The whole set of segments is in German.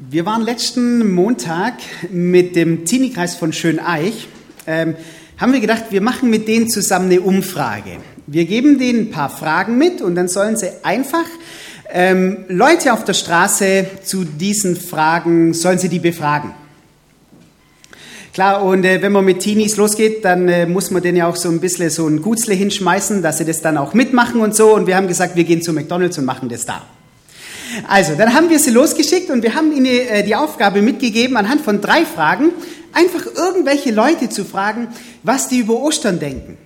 Wir waren letzten Montag mit dem Teenie-Kreis von Schöneich, ähm, haben wir gedacht, wir machen mit denen zusammen eine Umfrage. Wir geben denen ein paar Fragen mit und dann sollen sie einfach ähm, Leute auf der Straße zu diesen Fragen, sollen sie die befragen. Klar, und äh, wenn man mit Teenies losgeht, dann äh, muss man denen ja auch so ein bisschen so ein Gutzle hinschmeißen, dass sie das dann auch mitmachen und so. Und wir haben gesagt, wir gehen zu McDonalds und machen das da. Also, dann haben wir sie losgeschickt und wir haben ihnen äh, die Aufgabe mitgegeben, anhand von drei Fragen einfach irgendwelche Leute zu fragen, was die über Ostern denken.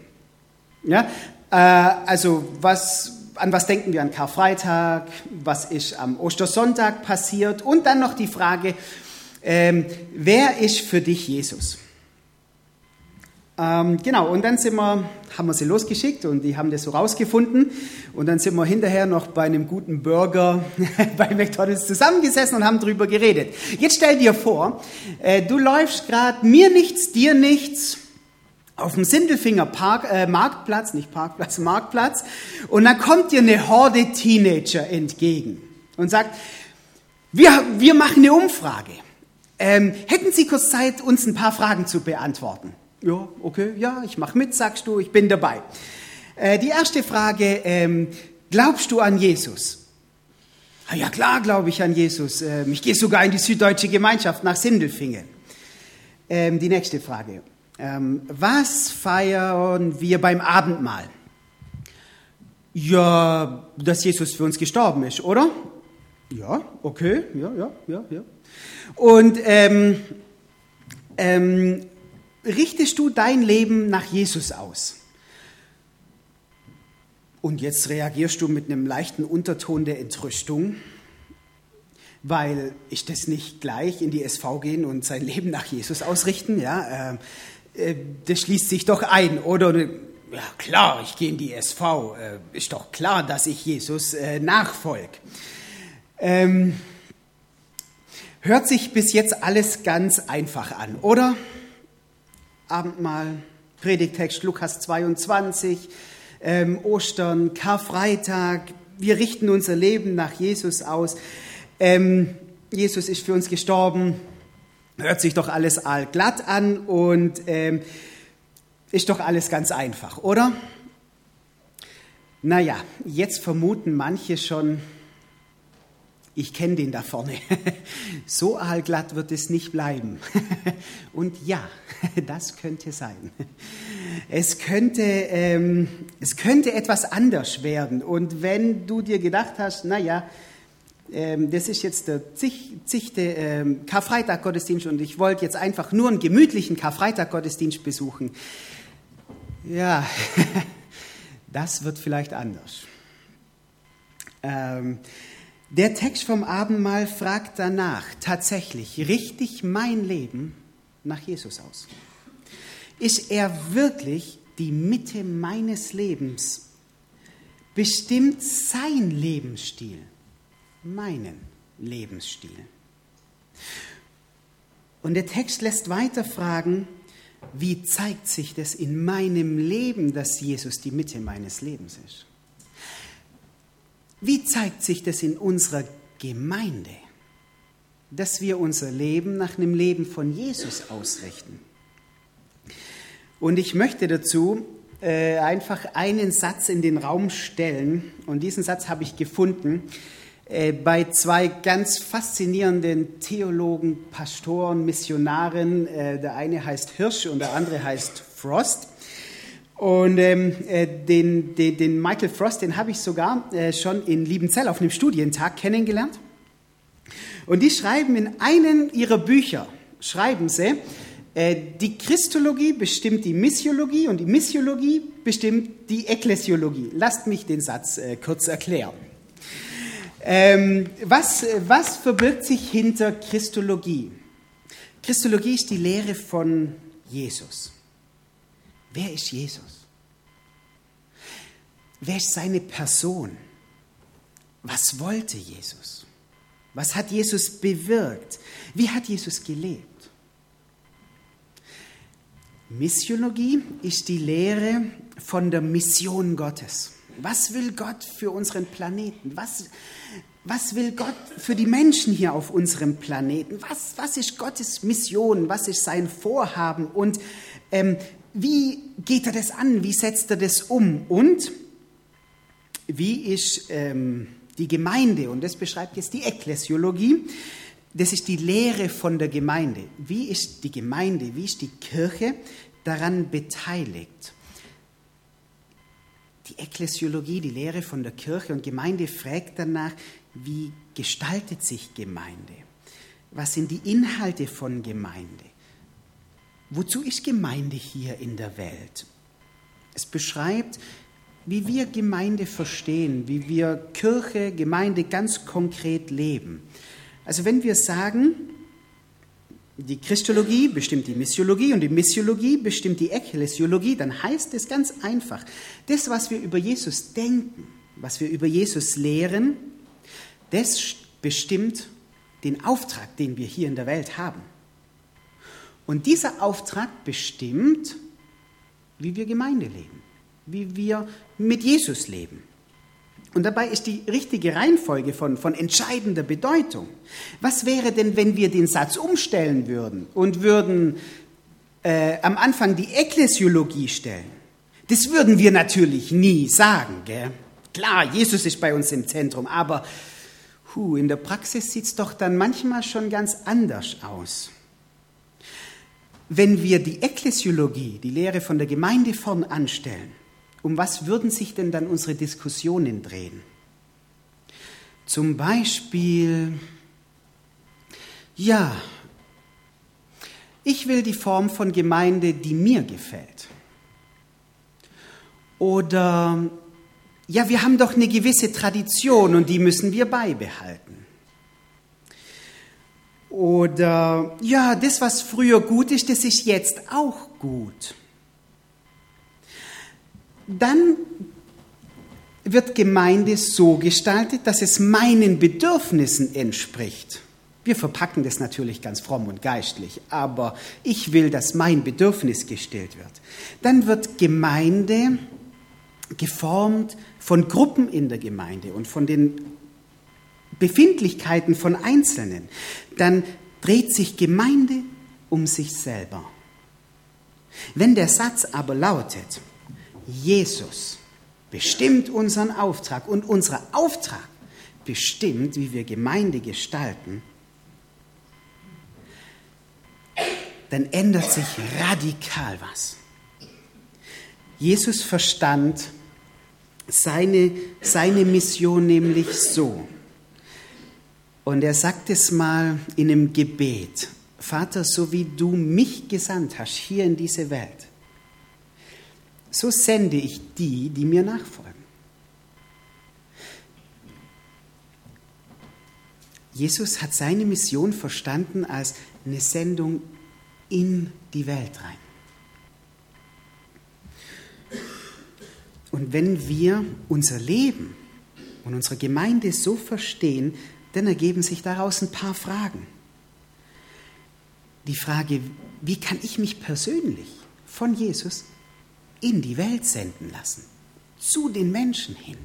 Ja, äh, also was, an was denken wir an Karfreitag, was ist am Ostersonntag passiert und dann noch die Frage, ähm, wer ist für dich Jesus? Ähm, genau, und dann sind wir, haben wir sie losgeschickt und die haben das so rausgefunden. Und dann sind wir hinterher noch bei einem guten Burger bei McDonalds zusammengesessen und haben drüber geredet. Jetzt stell dir vor, äh, du läufst gerade mir nichts, dir nichts auf dem Sindelfinger Park, äh, Marktplatz, nicht Parkplatz, Marktplatz. Und dann kommt dir eine Horde Teenager entgegen und sagt, wir, wir machen eine Umfrage. Ähm, hätten Sie kurz Zeit, uns ein paar Fragen zu beantworten? Ja, okay, ja, ich mache mit, sagst du, ich bin dabei. Äh, die erste Frage, ähm, glaubst du an Jesus? Ah, ja klar, glaube ich an Jesus. Ähm, ich gehe sogar in die süddeutsche Gemeinschaft nach Sindelfingen. Ähm, die nächste Frage, ähm, was feiern wir beim Abendmahl? Ja, dass Jesus für uns gestorben ist, oder? Ja, okay, ja, ja, ja, ja. Und ähm, ähm, richtest du dein Leben nach Jesus aus? Und jetzt reagierst du mit einem leichten Unterton der Entrüstung, weil ich das nicht gleich in die SV gehen und sein Leben nach Jesus ausrichten, ja, äh, äh, das schließt sich doch ein, oder? Ja, klar, ich gehe in die SV, äh, ist doch klar, dass ich Jesus äh, nachfolge. Ähm, hört sich bis jetzt alles ganz einfach an, oder? Abendmahl, Predigtext Lukas 22, ähm, Ostern, Karfreitag. Wir richten unser Leben nach Jesus aus. Ähm, Jesus ist für uns gestorben. Hört sich doch alles allglatt an und ähm, ist doch alles ganz einfach, oder? Naja, jetzt vermuten manche schon, ich kenne den da vorne. So aalglatt wird es nicht bleiben. Und ja, das könnte sein. Es könnte, ähm, es könnte etwas anders werden. Und wenn du dir gedacht hast, naja, ähm, das ist jetzt der zig, zigte ähm, Karfreitag-Gottesdienst und ich wollte jetzt einfach nur einen gemütlichen Karfreitag-Gottesdienst besuchen. Ja, das wird vielleicht anders. Ähm, der Text vom Abendmahl fragt danach tatsächlich, richte ich mein Leben nach Jesus aus? Ist er wirklich die Mitte meines Lebens? Bestimmt sein Lebensstil, meinen Lebensstil? Und der Text lässt weiter fragen, wie zeigt sich das in meinem Leben, dass Jesus die Mitte meines Lebens ist? Wie zeigt sich das in unserer Gemeinde, dass wir unser Leben nach einem Leben von Jesus ausrichten? Und ich möchte dazu äh, einfach einen Satz in den Raum stellen. Und diesen Satz habe ich gefunden äh, bei zwei ganz faszinierenden Theologen, Pastoren, Missionaren. Äh, der eine heißt Hirsch und der andere heißt Frost. Und ähm, äh, den, den, den, Michael Frost, den habe ich sogar äh, schon in Liebenzell auf einem Studientag kennengelernt. Und die schreiben in einem ihrer Bücher, schreiben sie, äh, die Christologie bestimmt die Missiologie und die Missiologie bestimmt die Ekklesiologie. Lasst mich den Satz äh, kurz erklären. Ähm, was, was verbirgt sich hinter Christologie? Christologie ist die Lehre von Jesus. Wer ist Jesus? Wer ist seine Person? Was wollte Jesus? Was hat Jesus bewirkt? Wie hat Jesus gelebt? Missiologie ist die Lehre von der Mission Gottes. Was will Gott für unseren Planeten? Was, was will Gott für die Menschen hier auf unserem Planeten? Was, was ist Gottes Mission? Was ist sein Vorhaben? Und ähm, wie geht er das an? Wie setzt er das um? Und wie ist ähm, die Gemeinde? Und das beschreibt jetzt die Ekklesiologie. Das ist die Lehre von der Gemeinde. Wie ist die Gemeinde, wie ist die Kirche daran beteiligt? Die Ekklesiologie, die Lehre von der Kirche und Gemeinde fragt danach, wie gestaltet sich Gemeinde? Was sind die Inhalte von Gemeinde? Wozu ist Gemeinde hier in der Welt? Es beschreibt, wie wir Gemeinde verstehen, wie wir Kirche, Gemeinde ganz konkret leben. Also wenn wir sagen, die Christologie bestimmt die Missiologie und die Missiologie bestimmt die Ekklesiologie, dann heißt es ganz einfach, das, was wir über Jesus denken, was wir über Jesus lehren, das bestimmt den Auftrag, den wir hier in der Welt haben. Und dieser Auftrag bestimmt, wie wir Gemeinde leben, wie wir mit Jesus leben. Und dabei ist die richtige Reihenfolge von, von entscheidender Bedeutung. Was wäre denn, wenn wir den Satz umstellen würden und würden äh, am Anfang die Ekklesiologie stellen? Das würden wir natürlich nie sagen. Gell? Klar, Jesus ist bei uns im Zentrum, aber Puh, in der Praxis sieht es doch dann manchmal schon ganz anders aus. Wenn wir die Ekklesiologie, die Lehre von der Gemeinde vorn anstellen, um was würden sich denn dann unsere Diskussionen drehen? Zum Beispiel, ja, ich will die Form von Gemeinde, die mir gefällt. Oder ja, wir haben doch eine gewisse Tradition und die müssen wir beibehalten. Oder, ja, das, was früher gut ist, das ist jetzt auch gut. Dann wird Gemeinde so gestaltet, dass es meinen Bedürfnissen entspricht. Wir verpacken das natürlich ganz fromm und geistlich, aber ich will, dass mein Bedürfnis gestillt wird. Dann wird Gemeinde geformt von Gruppen in der Gemeinde und von den Befindlichkeiten von Einzelnen, dann dreht sich Gemeinde um sich selber. Wenn der Satz aber lautet, Jesus bestimmt unseren Auftrag und unser Auftrag bestimmt, wie wir Gemeinde gestalten, dann ändert sich radikal was. Jesus verstand, seine, seine Mission nämlich so. Und er sagt es mal in einem Gebet, Vater, so wie du mich gesandt hast hier in diese Welt, so sende ich die, die mir nachfolgen. Jesus hat seine Mission verstanden als eine Sendung in die Welt rein. Und wenn wir unser Leben und unsere Gemeinde so verstehen, dann ergeben sich daraus ein paar Fragen. Die Frage, wie kann ich mich persönlich von Jesus in die Welt senden lassen, zu den Menschen hin?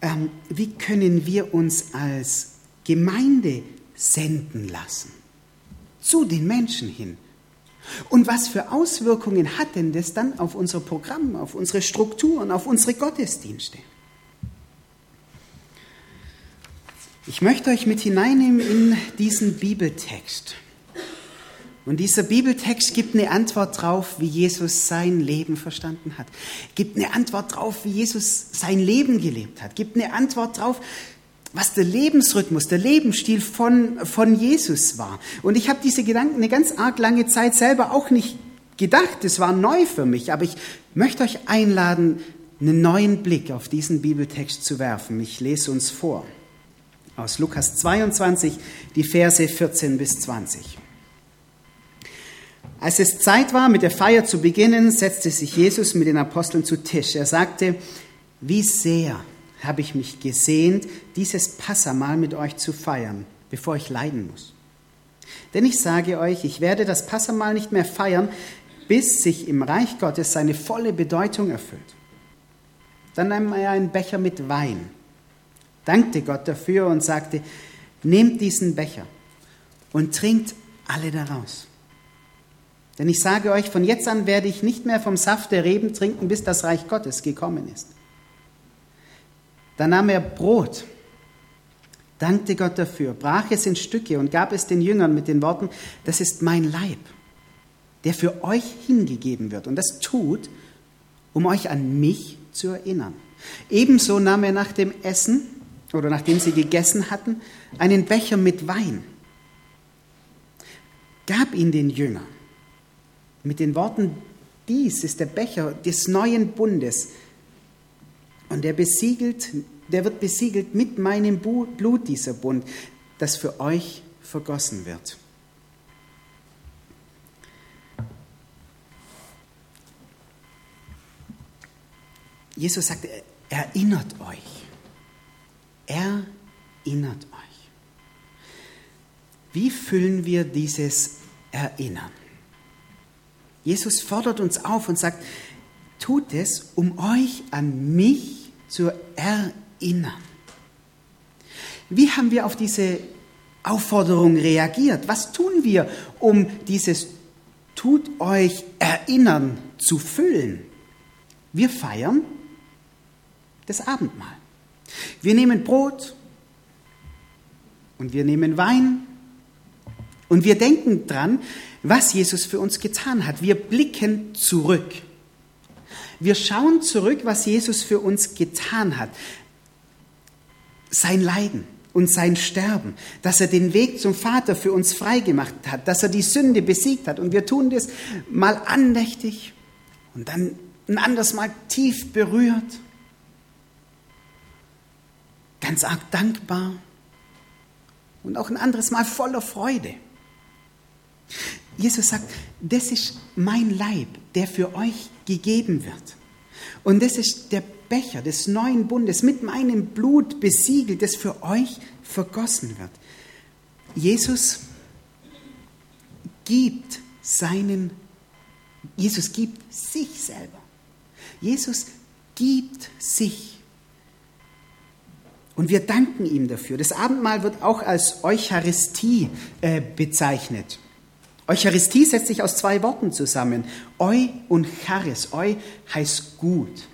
Ähm, wie können wir uns als Gemeinde senden lassen, zu den Menschen hin? Und was für Auswirkungen hat denn das dann auf unser Programm, auf unsere Strukturen, auf unsere Gottesdienste? Ich möchte euch mit hineinnehmen in diesen Bibeltext. Und dieser Bibeltext gibt eine Antwort drauf, wie Jesus sein Leben verstanden hat. Gibt eine Antwort drauf, wie Jesus sein Leben gelebt hat. Gibt eine Antwort drauf, was der Lebensrhythmus, der Lebensstil von, von Jesus war. Und ich habe diese Gedanken eine ganz arg lange Zeit selber auch nicht gedacht. Es war neu für mich. Aber ich möchte euch einladen, einen neuen Blick auf diesen Bibeltext zu werfen. Ich lese uns vor. Aus Lukas 22, die Verse 14 bis 20. Als es Zeit war, mit der Feier zu beginnen, setzte sich Jesus mit den Aposteln zu Tisch. Er sagte, wie sehr habe ich mich gesehnt, dieses Passamal mit euch zu feiern, bevor ich leiden muss. Denn ich sage euch, ich werde das Passamal nicht mehr feiern, bis sich im Reich Gottes seine volle Bedeutung erfüllt. Dann nahm er einen Becher mit Wein, dankte Gott dafür und sagte, nehmt diesen Becher und trinkt alle daraus. Denn ich sage euch, von jetzt an werde ich nicht mehr vom Saft der Reben trinken, bis das Reich Gottes gekommen ist. Dann nahm er Brot, dankte Gott dafür, brach es in Stücke und gab es den Jüngern mit den Worten, das ist mein Leib, der für euch hingegeben wird. Und das tut, um euch an mich zu erinnern. Ebenso nahm er nach dem Essen oder nachdem sie gegessen hatten, einen Becher mit Wein, gab ihn den Jüngern mit den Worten, dies ist der Becher des neuen Bundes und der besiegelt, der wird besiegelt mit meinem Blut dieser Bund, das für euch vergossen wird. Jesus sagt, erinnert euch. Erinnert euch. Wie füllen wir dieses Erinnern? Jesus fordert uns auf und sagt, tut es, um euch an mich zu erinnern. Wie haben wir auf diese Aufforderung reagiert? Was tun wir, um dieses Tut euch erinnern zu füllen? Wir feiern das Abendmahl. Wir nehmen Brot und wir nehmen Wein und wir denken dran, was Jesus für uns getan hat. Wir blicken zurück. Wir schauen zurück, was Jesus für uns getan hat. Sein Leiden und sein Sterben, dass er den Weg zum Vater für uns freigemacht hat, dass er die Sünde besiegt hat. Und wir tun das mal andächtig und dann ein anderes Mal tief berührt ganz arg dankbar und auch ein anderes Mal voller Freude. Jesus sagt, das ist mein Leib, der für euch gegeben wird. Und das ist der Becher des neuen Bundes mit meinem Blut besiegelt, das für euch vergossen wird. Jesus gibt seinen, Jesus gibt sich selber. Jesus gibt sich und wir danken ihm dafür. Das Abendmahl wird auch als Eucharistie äh, bezeichnet. Eucharistie setzt sich aus zwei Worten zusammen. Eu und Charis. Eu heißt gut.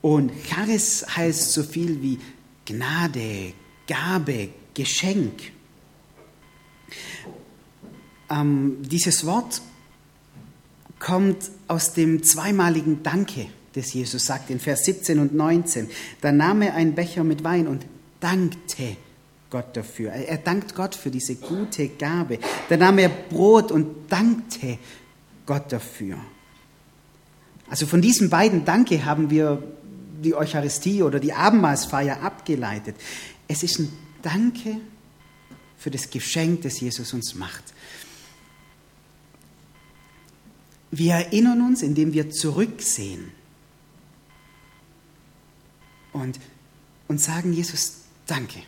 Und Charis heißt so viel wie Gnade, Gabe, Geschenk. Ähm, dieses Wort kommt aus dem zweimaligen Danke das Jesus sagt in Vers 17 und 19. Da nahm er einen Becher mit Wein und dankte Gott dafür. Er dankt Gott für diese gute Gabe. Da nahm er Brot und dankte Gott dafür. Also von diesen beiden Danke haben wir die Eucharistie oder die Abendmahlsfeier abgeleitet. Es ist ein Danke für das Geschenk, das Jesus uns macht. Wir erinnern uns, indem wir zurücksehen und, und sagen, Jesus, danke.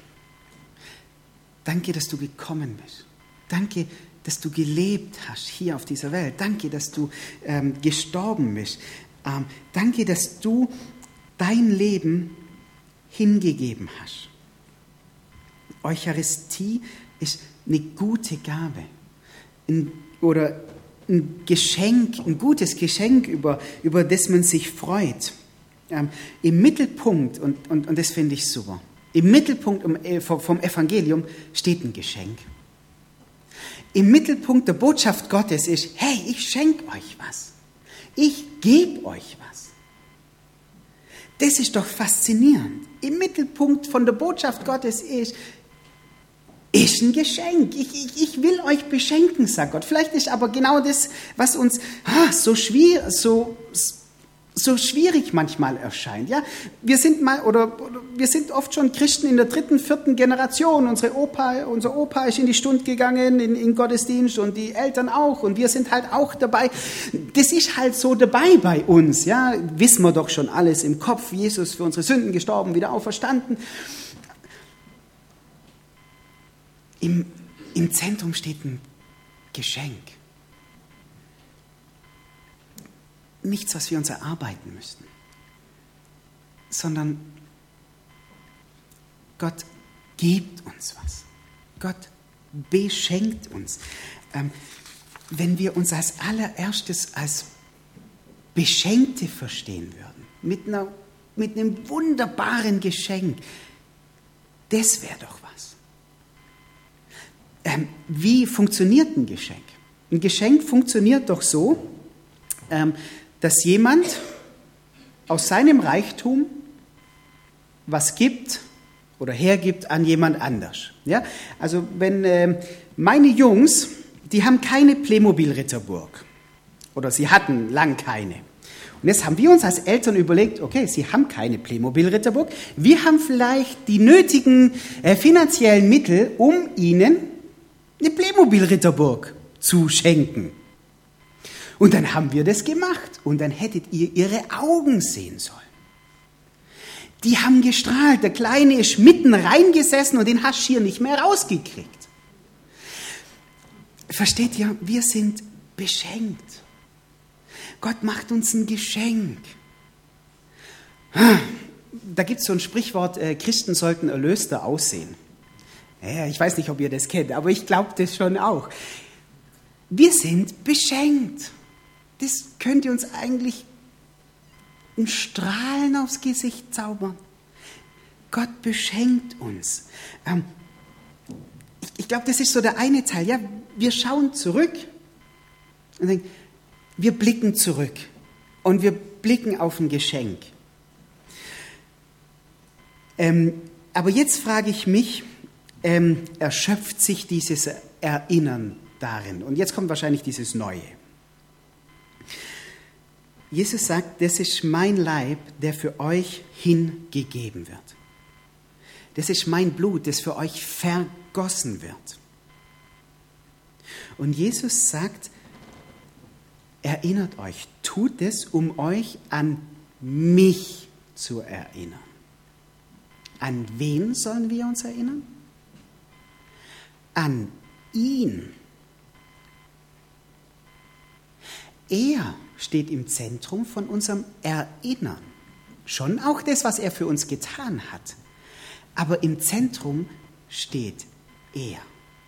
Danke, dass du gekommen bist. Danke, dass du gelebt hast hier auf dieser Welt. Danke, dass du ähm, gestorben bist. Ähm, danke, dass du dein Leben hingegeben hast. Eucharistie ist eine gute Gabe ein, oder ein Geschenk, ein gutes Geschenk, über, über das man sich freut. Ähm, Im Mittelpunkt, und, und, und das finde ich super, im Mittelpunkt äh, vom Evangelium steht ein Geschenk. Im Mittelpunkt der Botschaft Gottes ist, hey, ich schenke euch was. Ich gebe euch was. Das ist doch faszinierend. Im Mittelpunkt von der Botschaft Gottes ist, ist ein Geschenk. Ich, ich, ich will euch beschenken, sagt Gott. Vielleicht ist aber genau das, was uns ah, so schwierig, so, so schwierig manchmal erscheint. Ja, wir sind mal oder, oder, wir sind oft schon Christen in der dritten, vierten Generation. Unsere Opa, unser Opa ist in die Stunde gegangen in, in Gottesdienst und die Eltern auch und wir sind halt auch dabei. Das ist halt so dabei bei uns. Ja, wissen wir doch schon alles im Kopf. Jesus für unsere Sünden gestorben, wieder auferstanden. Im, im Zentrum steht ein Geschenk. Nichts, was wir uns erarbeiten müssten, sondern Gott gibt uns was. Gott beschenkt uns. Ähm, wenn wir uns als allererstes als Beschenkte verstehen würden, mit, einer, mit einem wunderbaren Geschenk, das wäre doch was. Ähm, wie funktioniert ein Geschenk? Ein Geschenk funktioniert doch so, ähm, dass jemand aus seinem Reichtum was gibt oder hergibt an jemand anders. Ja? Also wenn äh, meine Jungs, die haben keine Playmobil-Ritterburg oder sie hatten lang keine. Und jetzt haben wir uns als Eltern überlegt, okay, sie haben keine Playmobil-Ritterburg, wir haben vielleicht die nötigen äh, finanziellen Mittel, um ihnen eine Playmobil-Ritterburg zu schenken. Und dann haben wir das gemacht und dann hättet ihr ihre Augen sehen sollen. Die haben gestrahlt. Der Kleine ist mitten reingesessen und den hast du hier nicht mehr rausgekriegt. Versteht ihr? Wir sind beschenkt. Gott macht uns ein Geschenk. Da gibt es so ein Sprichwort, äh, Christen sollten erlöster aussehen. Ja, ich weiß nicht, ob ihr das kennt, aber ich glaube das schon auch. Wir sind beschenkt. Das könnt ihr uns eigentlich ein Strahlen aufs Gesicht zaubern. Gott beschenkt uns. Ähm, ich, ich glaube, das ist so der eine Teil. Ja, wir schauen zurück und denken, wir blicken zurück und wir blicken auf ein Geschenk. Ähm, aber jetzt frage ich mich, ähm, erschöpft sich dieses Erinnern darin? Und jetzt kommt wahrscheinlich dieses Neue. Jesus sagt, das ist mein Leib, der für euch hingegeben wird. Das ist mein Blut, das für euch vergossen wird. Und Jesus sagt, erinnert euch, tut es, um euch an mich zu erinnern. An wen sollen wir uns erinnern? An ihn. Er steht im Zentrum von unserem Erinnern. Schon auch das, was er für uns getan hat. Aber im Zentrum steht er.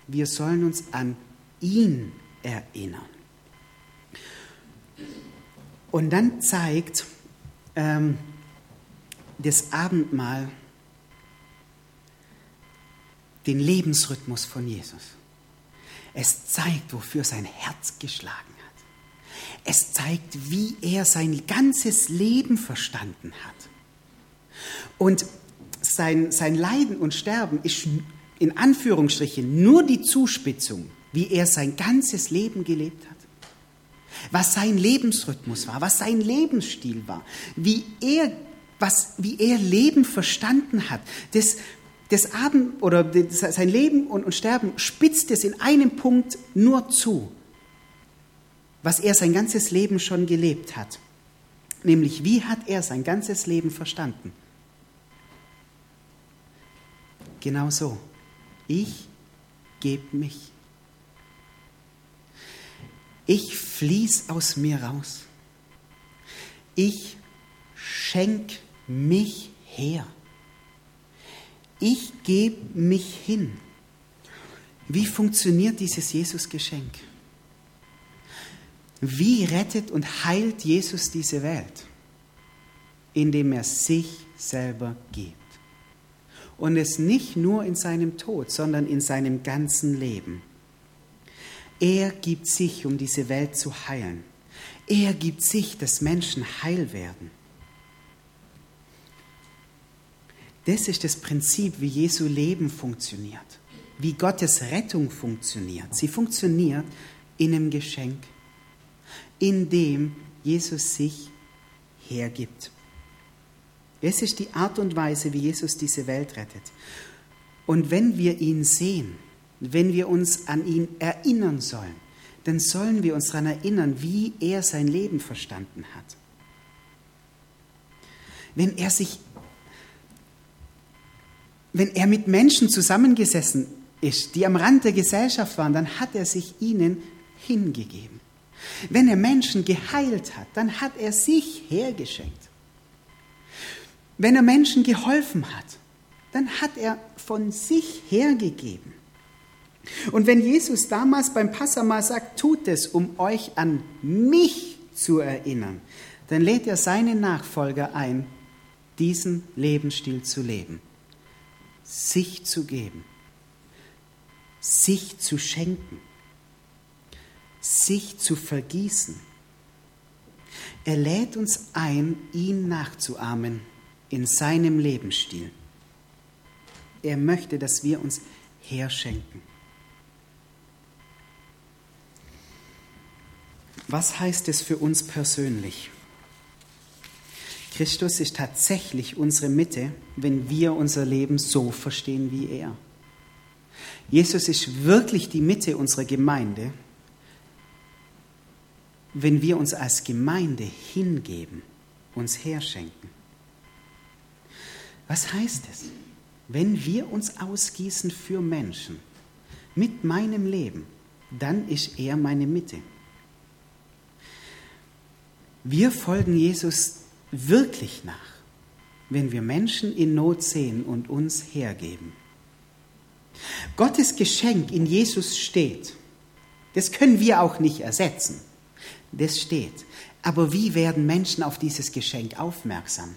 Wir sollen uns an ihn erinnern. Und dann zeigt ähm, das Abendmahl den Lebensrhythmus von Jesus. Es zeigt, wofür sein Herz geschlagen. Es zeigt, wie er sein ganzes Leben verstanden hat. Und sein, sein Leiden und Sterben ist in Anführungsstrichen nur die Zuspitzung, wie er sein ganzes Leben gelebt hat. Was sein Lebensrhythmus war, was sein Lebensstil war, wie er, was, wie er Leben verstanden hat. Das, das Abend oder das, sein Leben und, und Sterben spitzt es in einem Punkt nur zu, was er sein ganzes Leben schon gelebt hat. Nämlich, wie hat er sein ganzes Leben verstanden? Genau so. Ich gebe mich. Ich fließ aus mir raus. Ich schenk mich her. Ich gebe mich hin. Wie funktioniert dieses Jesusgeschenk? Wie rettet und heilt Jesus diese Welt? Indem er sich selber gibt und es nicht nur in seinem Tod, sondern in seinem ganzen Leben. Er gibt sich, um diese Welt zu heilen. Er gibt sich, dass Menschen heil werden. Das ist das Prinzip, wie Jesu Leben funktioniert, wie Gottes Rettung funktioniert. Sie funktioniert in einem Geschenk, in dem Jesus sich hergibt. Es ist die Art und Weise, wie Jesus diese Welt rettet. Und wenn wir ihn sehen, wenn wir uns an ihn erinnern sollen, dann sollen wir uns daran erinnern, wie er sein Leben verstanden hat. Wenn er sich, wenn er mit Menschen zusammengesessen ist, die am Rand der Gesellschaft waren, dann hat er sich ihnen hingegeben. Wenn er Menschen geheilt hat, dann hat er sich hergeschenkt. Wenn er Menschen geholfen hat, dann hat er von sich hergegeben. Und wenn Jesus damals beim Passamal sagt, tut es, um euch an mich zu erinnern, dann lädt er seine Nachfolger ein, diesen Lebensstil zu leben, sich zu geben, sich zu schenken, sich zu vergießen. Er lädt uns ein, ihn nachzuahmen in seinem Lebensstil. Er möchte, dass wir uns herschenken. Was heißt es für uns persönlich? Christus ist tatsächlich unsere Mitte, wenn wir unser Leben so verstehen wie er. Jesus ist wirklich die Mitte unserer Gemeinde, wenn wir uns als Gemeinde hingeben, uns herschenken. Was heißt es? Wenn wir uns ausgießen für Menschen mit meinem Leben, dann ist er meine Mitte. Wir folgen Jesus wirklich nach, wenn wir Menschen in Not sehen und uns hergeben. Gottes Geschenk in Jesus steht. Das können wir auch nicht ersetzen. Das steht. Aber wie werden Menschen auf dieses Geschenk aufmerksam?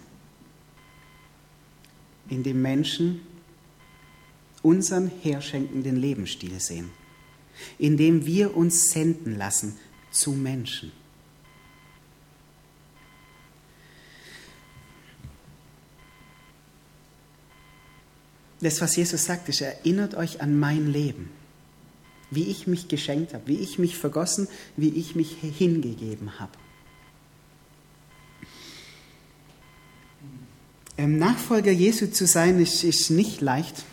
Indem Menschen unseren herschenkenden Lebensstil sehen. Indem wir uns senden lassen zu Menschen. das, was Jesus sagt, ist, erinnert euch an mein Leben, wie ich mich geschenkt habe, wie ich mich vergossen, wie ich mich hingegeben habe. Ähm, Nachfolger Jesu zu sein, ist, ist nicht leicht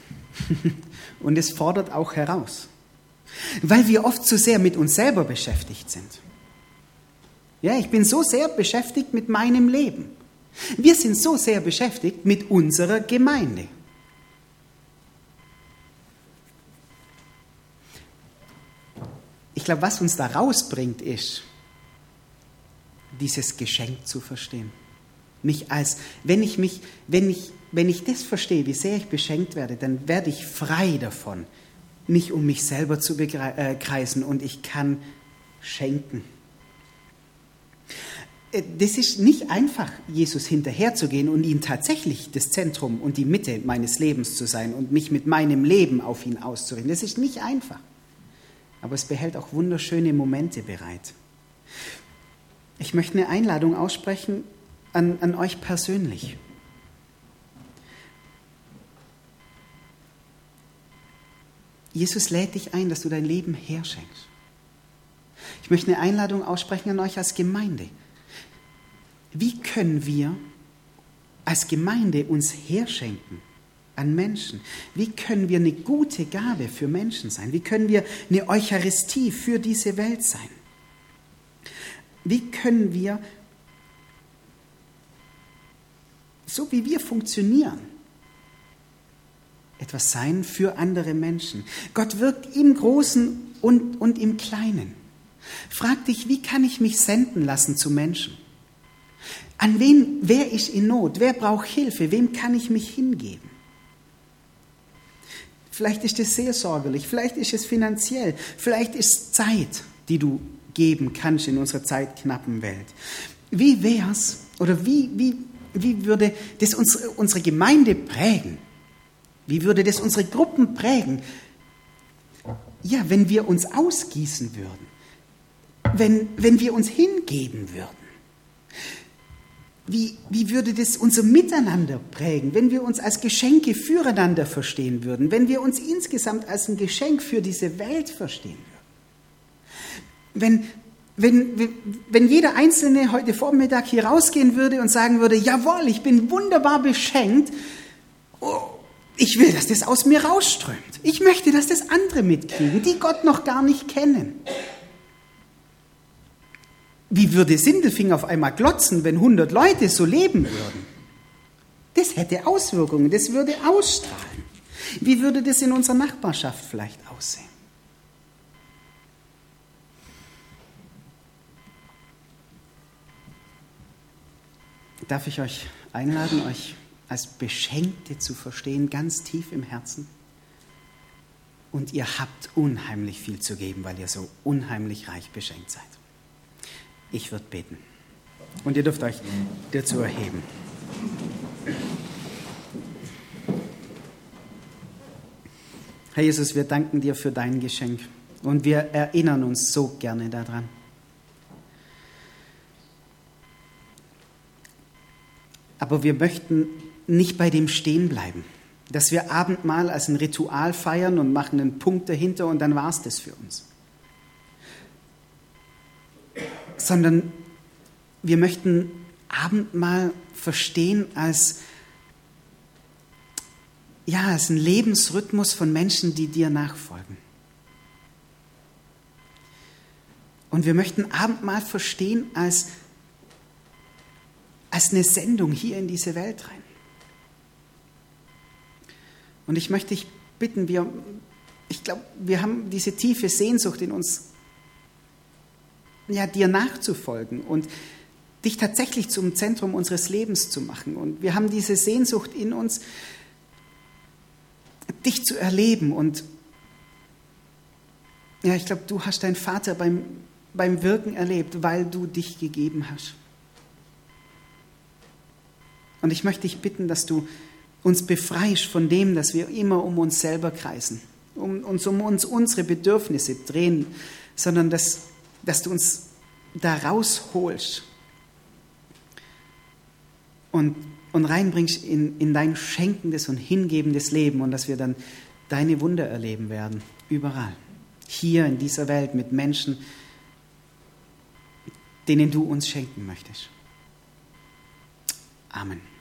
und es fordert auch heraus, weil wir oft zu sehr mit uns selber beschäftigt sind. Ja, ich bin so sehr beschäftigt mit meinem Leben. Wir sind so sehr beschäftigt mit unserer Gemeinde. Glaube, was uns da rausbringt, ist, dieses Geschenk zu verstehen. Mich als, wenn ich mich, wenn ich, wenn ich das verstehe, wie sehr ich beschenkt werde, dann werde ich frei davon, mich um mich selber zu äh, kreisen und ich kann schenken. Äh, das ist nicht einfach, Jesus hinterherzugehen und ihm tatsächlich das Zentrum und die Mitte meines Lebens zu sein und mich mit meinem Leben auf ihn auszurichten. Das ist nicht einfach aber es behält auch wunderschöne Momente bereit. Ich möchte eine Einladung aussprechen an, an euch persönlich. Jesus lädt dich ein, dass du dein Leben herschenkst. Ich möchte eine Einladung aussprechen an euch als Gemeinde. Wie können wir als Gemeinde uns herschenken? An Menschen? Wie können wir eine gute Gabe für Menschen sein? Wie können wir eine Eucharistie für diese Welt sein? Wie können wir, so wie wir funktionieren, etwas sein für andere Menschen? Gott wirkt im Großen und, und im Kleinen. Frag dich, wie kann ich mich senden lassen zu Menschen? An wen, wer ist in Not? Wer braucht Hilfe? Wem kann ich mich hingeben? Vielleicht ist es seelsorgerlich, vielleicht ist es finanziell, vielleicht ist es Zeit, die du geben kannst in unserer zeitknappen Welt. Wie wäre es oder wie, wie, wie würde das unsere, unsere Gemeinde prägen? Wie würde das unsere Gruppen prägen? Ja, wenn wir uns ausgießen würden, wenn, wenn wir uns hingeben würden. Wie, wie würde das unser Miteinander prägen, wenn wir uns als Geschenke füreinander verstehen würden, wenn wir uns insgesamt als ein Geschenk für diese Welt verstehen würden? Wenn, wenn, wenn jeder Einzelne heute Vormittag hier rausgehen würde und sagen würde, jawohl, ich bin wunderbar beschenkt, oh, ich will, dass das aus mir rausströmt. Ich möchte, dass das andere mitkriegen, die Gott noch gar nicht kennen. Wie würde Sindelfing auf einmal glotzen, wenn 100 Leute so leben würden? Das hätte Auswirkungen, das würde ausstrahlen. Wie würde das in unserer Nachbarschaft vielleicht aussehen? Darf ich euch einladen, euch als Beschenkte zu verstehen, ganz tief im Herzen. Und ihr habt unheimlich viel zu geben, weil ihr so unheimlich reich beschenkt seid. Ich würde beten. Und ihr dürft euch dazu erheben. Herr Jesus, wir danken dir für dein Geschenk und wir erinnern uns so gerne daran. Aber wir möchten nicht bei dem stehen bleiben, dass wir Abendmahl als ein Ritual feiern und machen einen Punkt dahinter und dann war es das für uns. Sondern wir möchten Abendmahl verstehen als, ja, als ein Lebensrhythmus von Menschen, die dir nachfolgen. Und wir möchten Abendmahl verstehen als, als eine Sendung hier in diese Welt rein. Und ich möchte dich bitten, wir, ich glaube, wir haben diese tiefe Sehnsucht in uns, ja, dir nachzufolgen und dich tatsächlich zum Zentrum unseres Lebens zu machen. Und wir haben diese Sehnsucht in uns, dich zu erleben. Und ja, ich glaube, du hast deinen Vater beim, beim Wirken erlebt, weil du dich gegeben hast. Und ich möchte dich bitten, dass du uns befreist von dem, dass wir immer um uns selber kreisen, um uns um uns unsere Bedürfnisse drehen, sondern dass, dass du uns da rausholst und, und reinbringst in, in dein schenkendes und hingebendes Leben und dass wir dann deine Wunder erleben werden, überall. Hier in dieser Welt mit Menschen, denen du uns schenken möchtest. Amen.